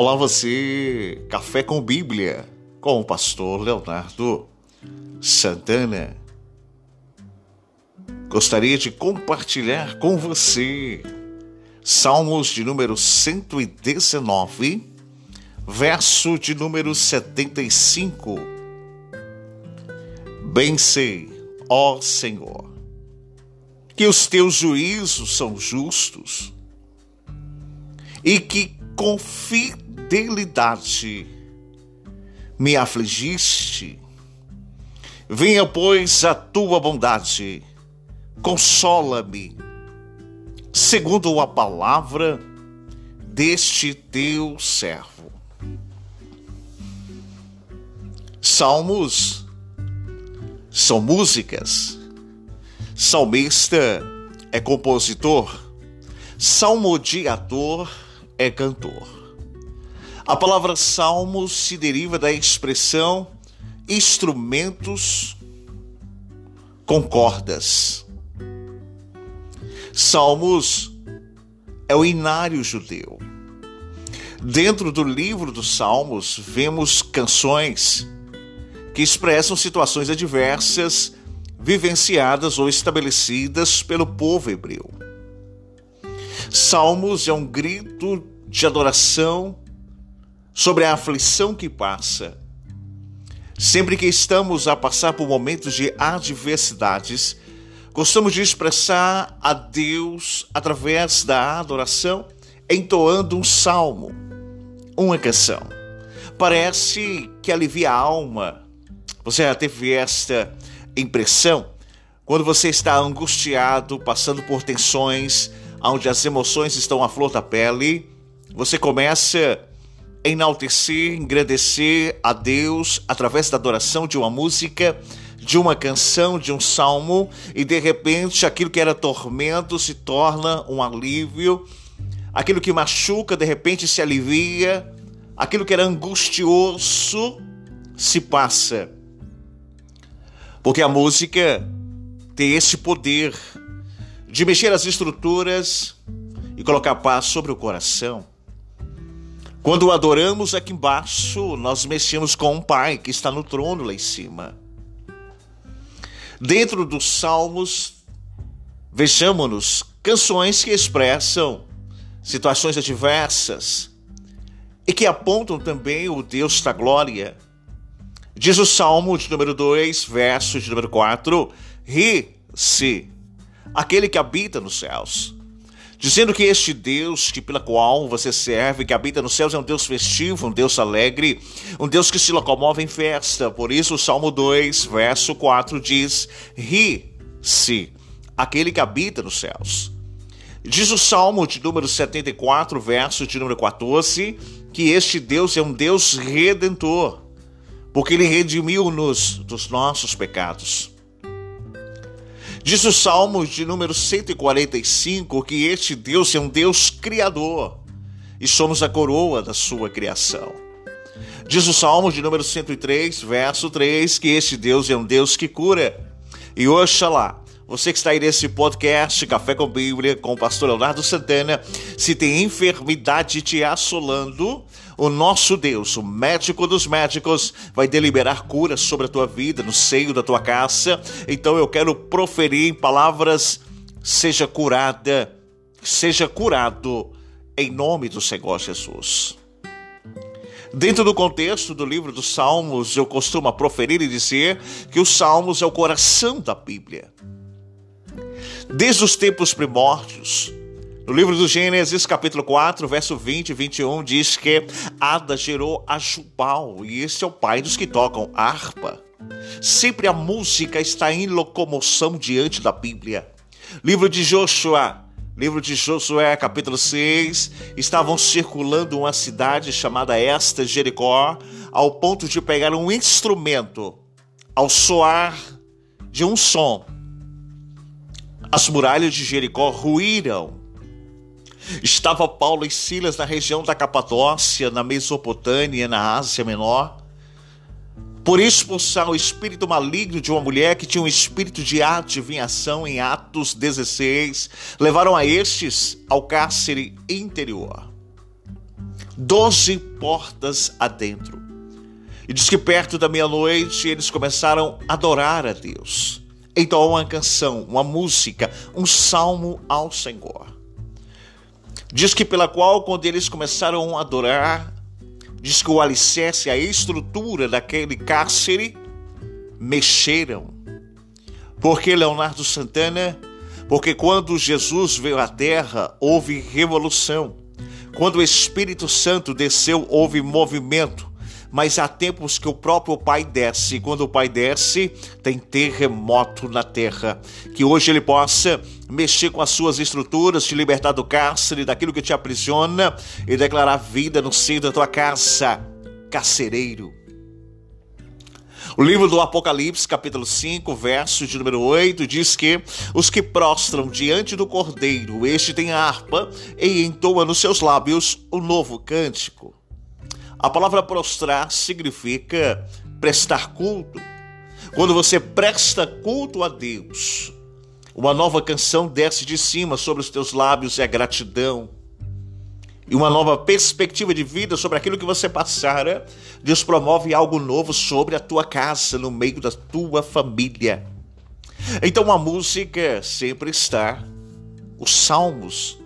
Olá você, Café com Bíblia, com o pastor Leonardo Santana. Gostaria de compartilhar com você Salmos de número 119, verso de número 75. Bem sei, ó Senhor, que os teus juízos são justos e que com fidelidade me afligiste. Venha, pois, a tua bondade, consola-me, segundo a palavra deste teu servo. Salmos são músicas. Salmista é compositor, salmodiador é cantor. A palavra salmos se deriva da expressão instrumentos com cordas. Salmos é o inário judeu. Dentro do livro dos Salmos, vemos canções que expressam situações adversas vivenciadas ou estabelecidas pelo povo hebreu. Salmos é um grito de adoração sobre a aflição que passa. Sempre que estamos a passar por momentos de adversidades, gostamos de expressar a Deus através da adoração, entoando um salmo, uma canção. Parece que alivia a alma. Você já teve esta impressão? Quando você está angustiado, passando por tensões, onde as emoções estão à flor da pele, você começa a enaltecer, engrandecer a Deus através da adoração de uma música, de uma canção, de um salmo, e de repente aquilo que era tormento se torna um alívio, aquilo que machuca de repente se alivia, aquilo que era angustioso se passa. Porque a música tem esse poder de mexer as estruturas e colocar paz sobre o coração. Quando adoramos aqui embaixo, nós mexemos com um Pai que está no trono lá em cima. Dentro dos Salmos, vejamos-nos canções que expressam situações adversas e que apontam também o Deus da glória. Diz o Salmo de número 2, verso de número 4: Ri-se aquele que habita nos céus. Dizendo que este Deus que pela qual você serve, que habita nos céus, é um Deus festivo, um Deus alegre, um Deus que se locomove em festa. Por isso, o Salmo 2, verso 4 diz: Ri-se aquele que habita nos céus. Diz o Salmo de número 74, verso de número 14, que este Deus é um Deus redentor, porque ele redimiu-nos dos nossos pecados. Diz o Salmo de número 145 que este Deus é um Deus criador e somos a coroa da sua criação. Diz o Salmo de número 103, verso 3, que este Deus é um Deus que cura. E oxalá, você que está aí nesse podcast Café com Bíblia com o pastor Leonardo Santana, se tem enfermidade te assolando, o nosso Deus, o médico dos médicos, vai deliberar cura sobre a tua vida, no seio da tua casa. Então eu quero proferir em palavras: seja curada, seja curado, em nome do Senhor Jesus. Dentro do contexto do livro dos Salmos, eu costumo proferir e dizer que os Salmos é o coração da Bíblia. Desde os tempos primórdios, no livro do Gênesis, capítulo 4, verso 20 e 21, diz que Ada gerou a Jubal, e esse é o pai dos que tocam harpa. Sempre a música está em locomoção diante da Bíblia. Livro de Joshua, livro de Josué, capítulo 6, estavam circulando uma cidade chamada esta Jericó, ao ponto de pegar um instrumento, ao soar de um som. As muralhas de Jericó ruíram Estava Paulo e Silas na região da Capadócia, na Mesopotâmia, na Ásia Menor. Por expulsar o espírito maligno de uma mulher que tinha um espírito de adivinhação em Atos 16, levaram a estes ao cárcere interior. doze portas adentro. E diz que perto da meia-noite eles começaram a adorar a Deus. Então, uma canção, uma música, um salmo ao Senhor. Diz que pela qual, quando eles começaram a adorar, diz que o alicerce, a estrutura daquele cárcere mexeram. Porque Leonardo Santana, porque quando Jesus veio à terra, houve revolução. Quando o Espírito Santo desceu, houve movimento mas há tempos que o próprio Pai desce. E quando o Pai desce, tem terremoto na terra. Que hoje ele possa mexer com as suas estruturas, te libertar do cárcere, daquilo que te aprisiona e declarar vida no seio da tua casa. Carcereiro. O livro do Apocalipse, capítulo 5, verso de número 8, diz que os que prostram diante do Cordeiro, este tem harpa e entoa nos seus lábios o novo cântico. A palavra prostrar significa prestar culto. Quando você presta culto a Deus, uma nova canção desce de cima sobre os teus lábios é gratidão. E uma nova perspectiva de vida sobre aquilo que você passara, Deus promove algo novo sobre a tua casa, no meio da tua família. Então a música sempre está, os salmos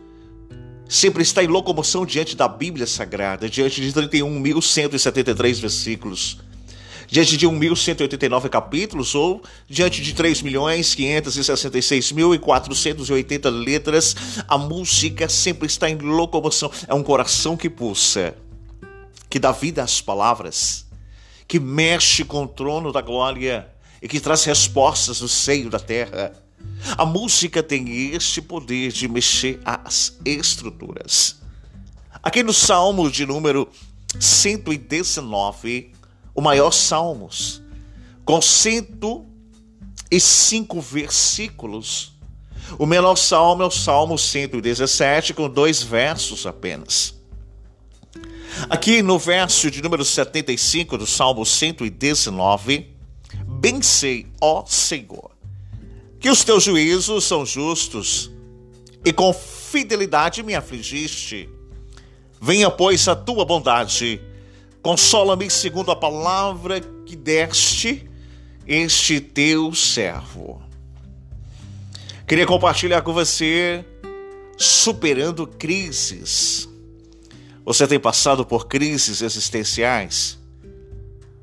sempre está em locomoção diante da Bíblia Sagrada, diante de 31.173 versículos, diante de 1.189 capítulos ou diante de 3.566.480 letras, a música sempre está em locomoção. É um coração que pulsa, que dá vida às palavras, que mexe com o trono da glória e que traz respostas do seio da terra. A música tem este poder de mexer as estruturas. Aqui no Salmo de número 119, o maior Salmos, com 105 versículos. O menor salmo é o Salmo 117, com dois versos apenas. Aqui no verso de número 75 do Salmo 119, bem sei, ó Senhor, que os teus juízos são justos e com fidelidade me afligiste. Venha, pois, a tua bondade, consola-me segundo a palavra que deste este teu servo. Queria compartilhar com você superando crises. Você tem passado por crises existenciais?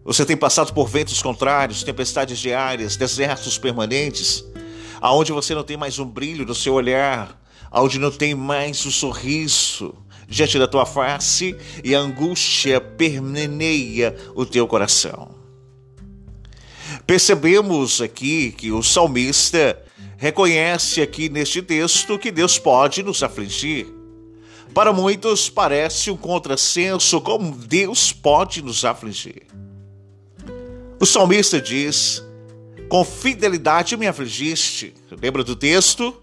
Você tem passado por ventos contrários, tempestades diárias, desertos permanentes? Aonde você não tem mais um brilho no seu olhar, aonde não tem mais o um sorriso diante da tua face e a angústia permeneia o teu coração. Percebemos aqui que o salmista reconhece aqui neste texto que Deus pode nos afligir. Para muitos parece um contrassenso como Deus pode nos afligir. O salmista diz com fidelidade me afligiste. Lembra do texto?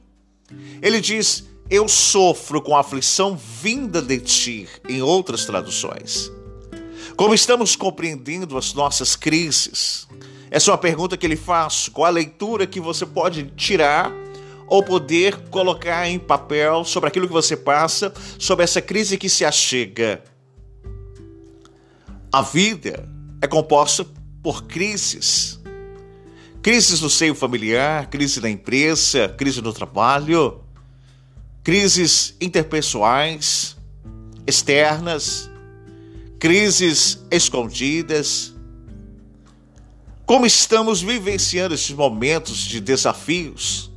Ele diz: Eu sofro com a aflição vinda de ti, em outras traduções. Como estamos compreendendo as nossas crises? Essa é uma pergunta que ele faz. Qual a leitura que você pode tirar ou poder colocar em papel sobre aquilo que você passa, sobre essa crise que se achega? A vida é composta por crises. Crises no seio familiar, crise na empresa, crise no trabalho, crises interpessoais, externas, crises escondidas. Como estamos vivenciando esses momentos de desafios?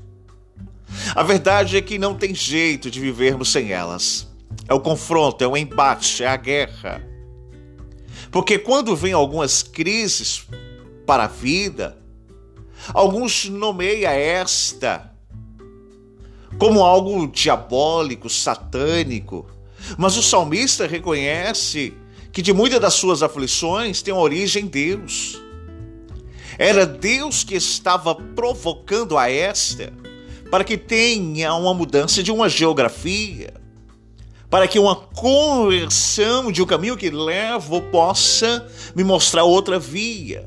A verdade é que não tem jeito de vivermos sem elas. É o confronto, é o embate, é a guerra. Porque quando vem algumas crises para a vida, Alguns nomeiam esta como algo diabólico, satânico, mas o salmista reconhece que de muitas das suas aflições tem origem em Deus. Era Deus que estava provocando a esta para que tenha uma mudança de uma geografia, para que uma conversão de um caminho que levo possa me mostrar outra via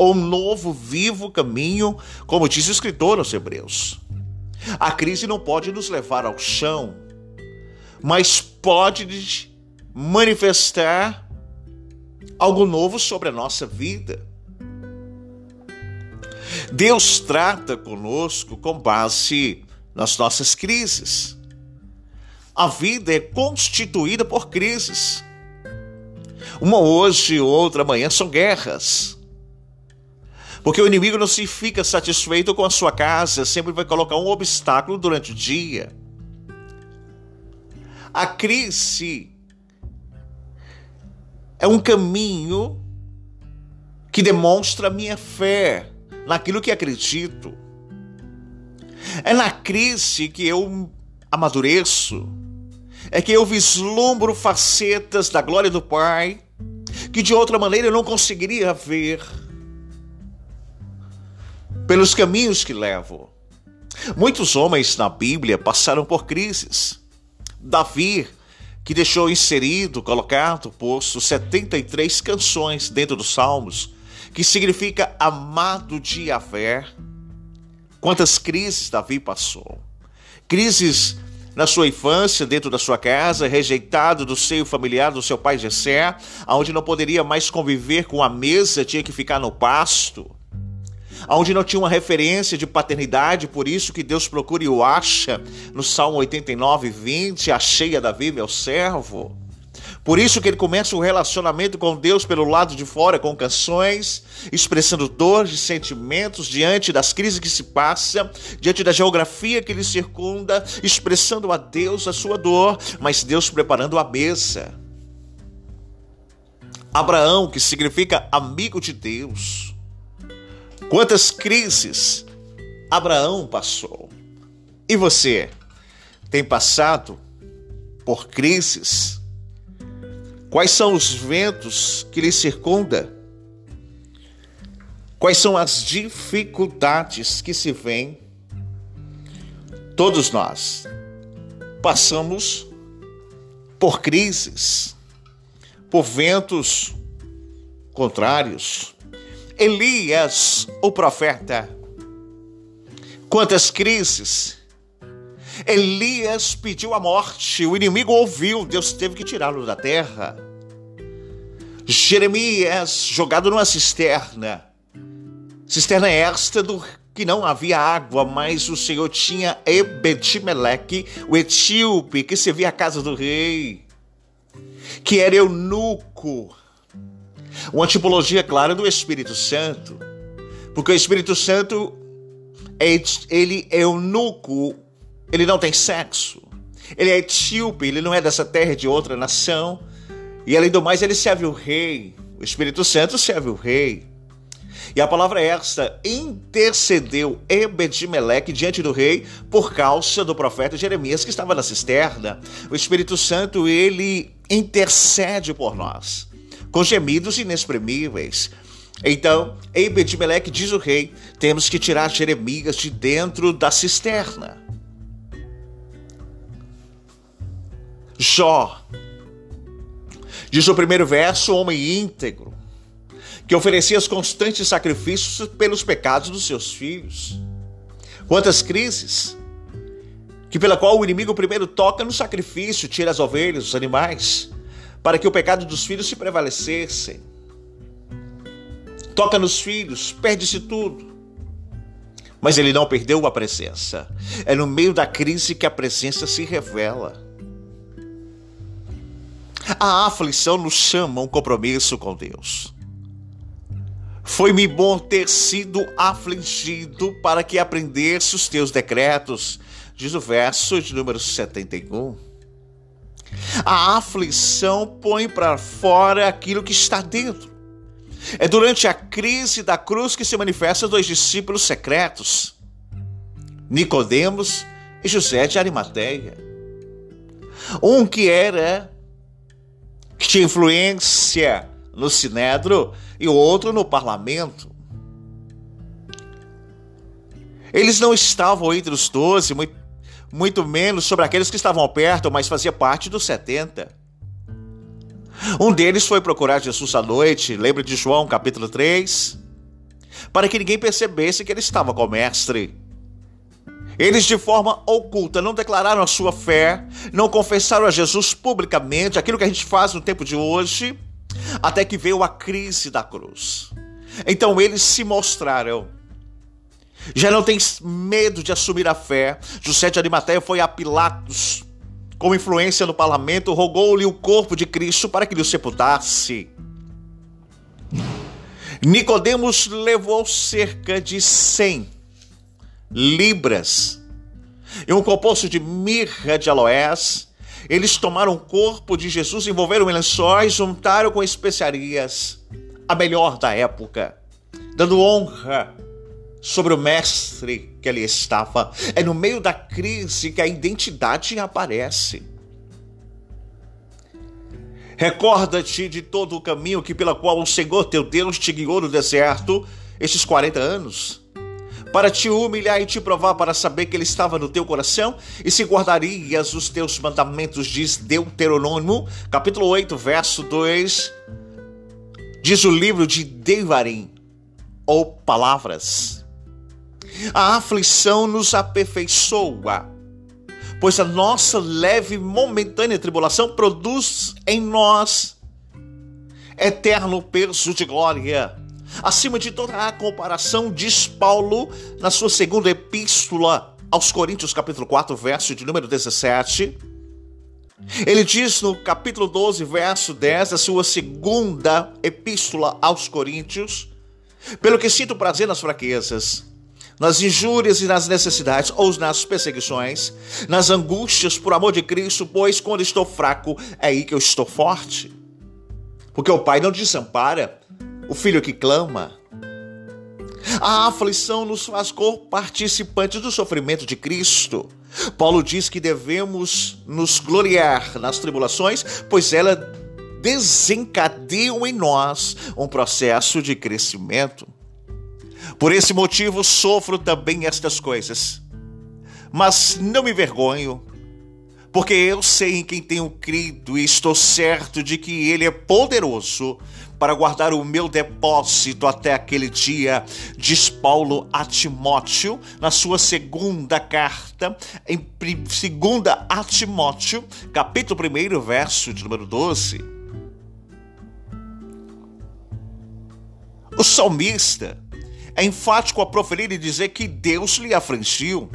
ou um novo, vivo caminho, como diz o escritor aos Hebreus. A crise não pode nos levar ao chão, mas pode manifestar algo novo sobre a nossa vida. Deus trata conosco com base nas nossas crises. A vida é constituída por crises. Uma hoje, outra amanhã são guerras. Porque o inimigo não se fica satisfeito com a sua casa, sempre vai colocar um obstáculo durante o dia. A crise é um caminho que demonstra minha fé naquilo que acredito. É na crise que eu amadureço, é que eu vislumbro facetas da glória do Pai que de outra maneira eu não conseguiria ver pelos caminhos que levo. Muitos homens na Bíblia passaram por crises. Davi, que deixou inserido, colocado, posto 73 canções dentro dos Salmos, que significa amado de Yahvé. Quantas crises Davi passou? Crises na sua infância, dentro da sua casa, rejeitado do seio familiar do seu pai Jessé, aonde não poderia mais conviver com a mesa, tinha que ficar no pasto onde não tinha uma referência de paternidade, por isso que Deus procura e o acha no Salmo 89, 20, achei a Davi, meu servo. Por isso que ele começa o relacionamento com Deus pelo lado de fora, com canções, expressando dores sentimentos diante das crises que se passa, diante da geografia que lhe circunda, expressando a Deus a sua dor, mas Deus preparando a mesa. Abraão, que significa amigo de Deus, Quantas crises Abraão passou? E você tem passado por crises? Quais são os ventos que lhe circundam? Quais são as dificuldades que se vêm? Todos nós passamos por crises, por ventos contrários, Elias, o profeta. Quantas crises! Elias pediu a morte, o inimigo ouviu, Deus teve que tirá-lo da terra. Jeremias, jogado numa cisterna, cisterna esta do que não havia água, mas o Senhor tinha Ebedimeleque, o etíope, que servia a casa do rei, que era eunuco, uma tipologia clara do Espírito Santo. Porque o Espírito Santo, é, ele é eunuco, ele não tem sexo. Ele é etíope, ele não é dessa terra, de outra nação. E além do mais, ele serve o rei. O Espírito Santo serve o rei. E a palavra é esta: intercedeu Ebedimeleque diante do rei por causa do profeta Jeremias que estava na cisterna. O Espírito Santo, ele intercede por nós com gemidos inexprimíveis. Então, Ebed-Meleque diz o rei: temos que tirar Jeremias de dentro da cisterna. Jó, diz o primeiro verso: homem íntegro, que oferecia os constantes sacrifícios pelos pecados dos seus filhos. Quantas crises! Que pela qual o inimigo primeiro toca no sacrifício, tira as ovelhas, os animais para que o pecado dos filhos se prevalecesse. Toca nos filhos, perde-se tudo. Mas ele não perdeu a presença. É no meio da crise que a presença se revela. A aflição nos chama um compromisso com Deus. Foi-me bom ter sido afligido para que aprendesse os teus decretos, diz o verso de número 71. A aflição põe para fora aquilo que está dentro. É durante a crise da cruz que se manifestam dois discípulos secretos, Nicodemos e José de Arimateia. Um que era que tinha influência no sinédrio e o outro no parlamento. Eles não estavam entre os doze, muito muito menos sobre aqueles que estavam perto, mas fazia parte dos 70. Um deles foi procurar Jesus à noite, lembra de João capítulo 3? Para que ninguém percebesse que ele estava com o mestre. Eles, de forma oculta, não declararam a sua fé, não confessaram a Jesus publicamente, aquilo que a gente faz no tempo de hoje, até que veio a crise da cruz. Então eles se mostraram. Já não tem medo de assumir a fé. José de Arimateia foi a Pilatos, com influência no parlamento, rogou-lhe o corpo de Cristo para que lhe o sepultasse. Nicodemos levou cerca de 100 libras e um composto de mirra de aloés. Eles tomaram o corpo de Jesus, envolveram em lençóis, juntaram com especiarias, a melhor da época, dando honra sobre o mestre que ali estava. É no meio da crise que a identidade aparece. Recorda-te de todo o caminho que pela qual o Senhor teu Deus te guiou no deserto estes 40 anos, para te humilhar e te provar para saber que ele estava no teu coração e se guardarias os teus mandamentos, diz Deuteronômio, capítulo 8, verso 2. Diz o livro de Devarim, ou palavras. A aflição nos aperfeiçoa, pois a nossa leve momentânea tribulação produz em nós eterno peso de glória. Acima de toda a comparação, diz Paulo na sua segunda epístola aos Coríntios, capítulo 4, verso de número 17. Ele diz no capítulo 12, verso 10, a sua segunda epístola aos Coríntios: Pelo que sinto prazer nas fraquezas, nas injúrias e nas necessidades, ou nas perseguições, nas angústias por amor de Cristo, pois quando estou fraco, é aí que eu estou forte. Porque o Pai não desampara o filho que clama. A aflição nos faz participantes do sofrimento de Cristo. Paulo diz que devemos nos gloriar nas tribulações, pois ela desencadeiam em nós um processo de crescimento. Por esse motivo sofro também estas coisas. Mas não me vergonho, porque eu sei em quem tenho crido e estou certo de que Ele é poderoso para guardar o meu depósito até aquele dia, diz Paulo a Timóteo, na sua segunda carta, em segunda a Timóteo, capítulo 1, verso de número 12. O salmista é enfático a proferir e dizer que Deus lhe afligiu.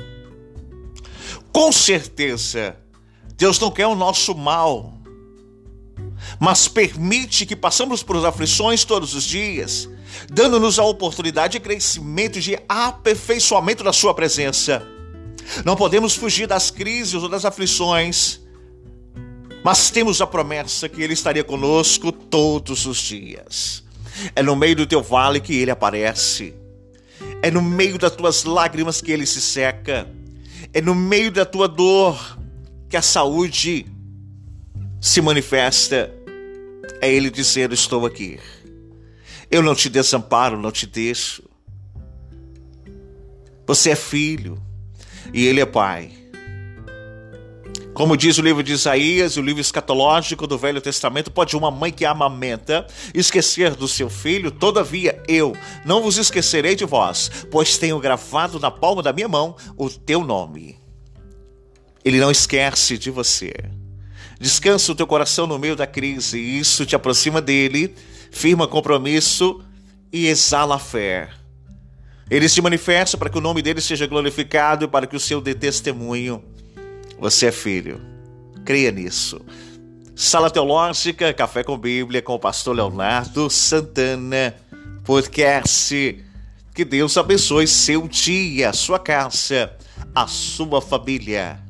Com certeza, Deus não quer o nosso mal, mas permite que passamos por aflições todos os dias, dando-nos a oportunidade de crescimento e de aperfeiçoamento da Sua presença. Não podemos fugir das crises ou das aflições, mas temos a promessa que Ele estaria conosco todos os dias. É no meio do teu vale que Ele aparece. É no meio das tuas lágrimas que ele se seca. É no meio da tua dor que a saúde se manifesta. É ele dizendo: Estou aqui. Eu não te desamparo, não te deixo. Você é filho e ele é pai. Como diz o livro de Isaías, o livro escatológico do Velho Testamento, pode uma mãe que amamenta esquecer do seu filho? Todavia, eu não vos esquecerei de vós, pois tenho gravado na palma da minha mão o teu nome. Ele não esquece de você. Descansa o teu coração no meio da crise, isso te aproxima dele, firma compromisso e exala a fé. Ele se manifesta para que o nome dele seja glorificado e para que o seu dê testemunho você é filho. Creia nisso. Sala Teológica, Café com Bíblia, com o pastor Leonardo Santana, podcast. Que Deus abençoe seu dia, sua casa, a sua família.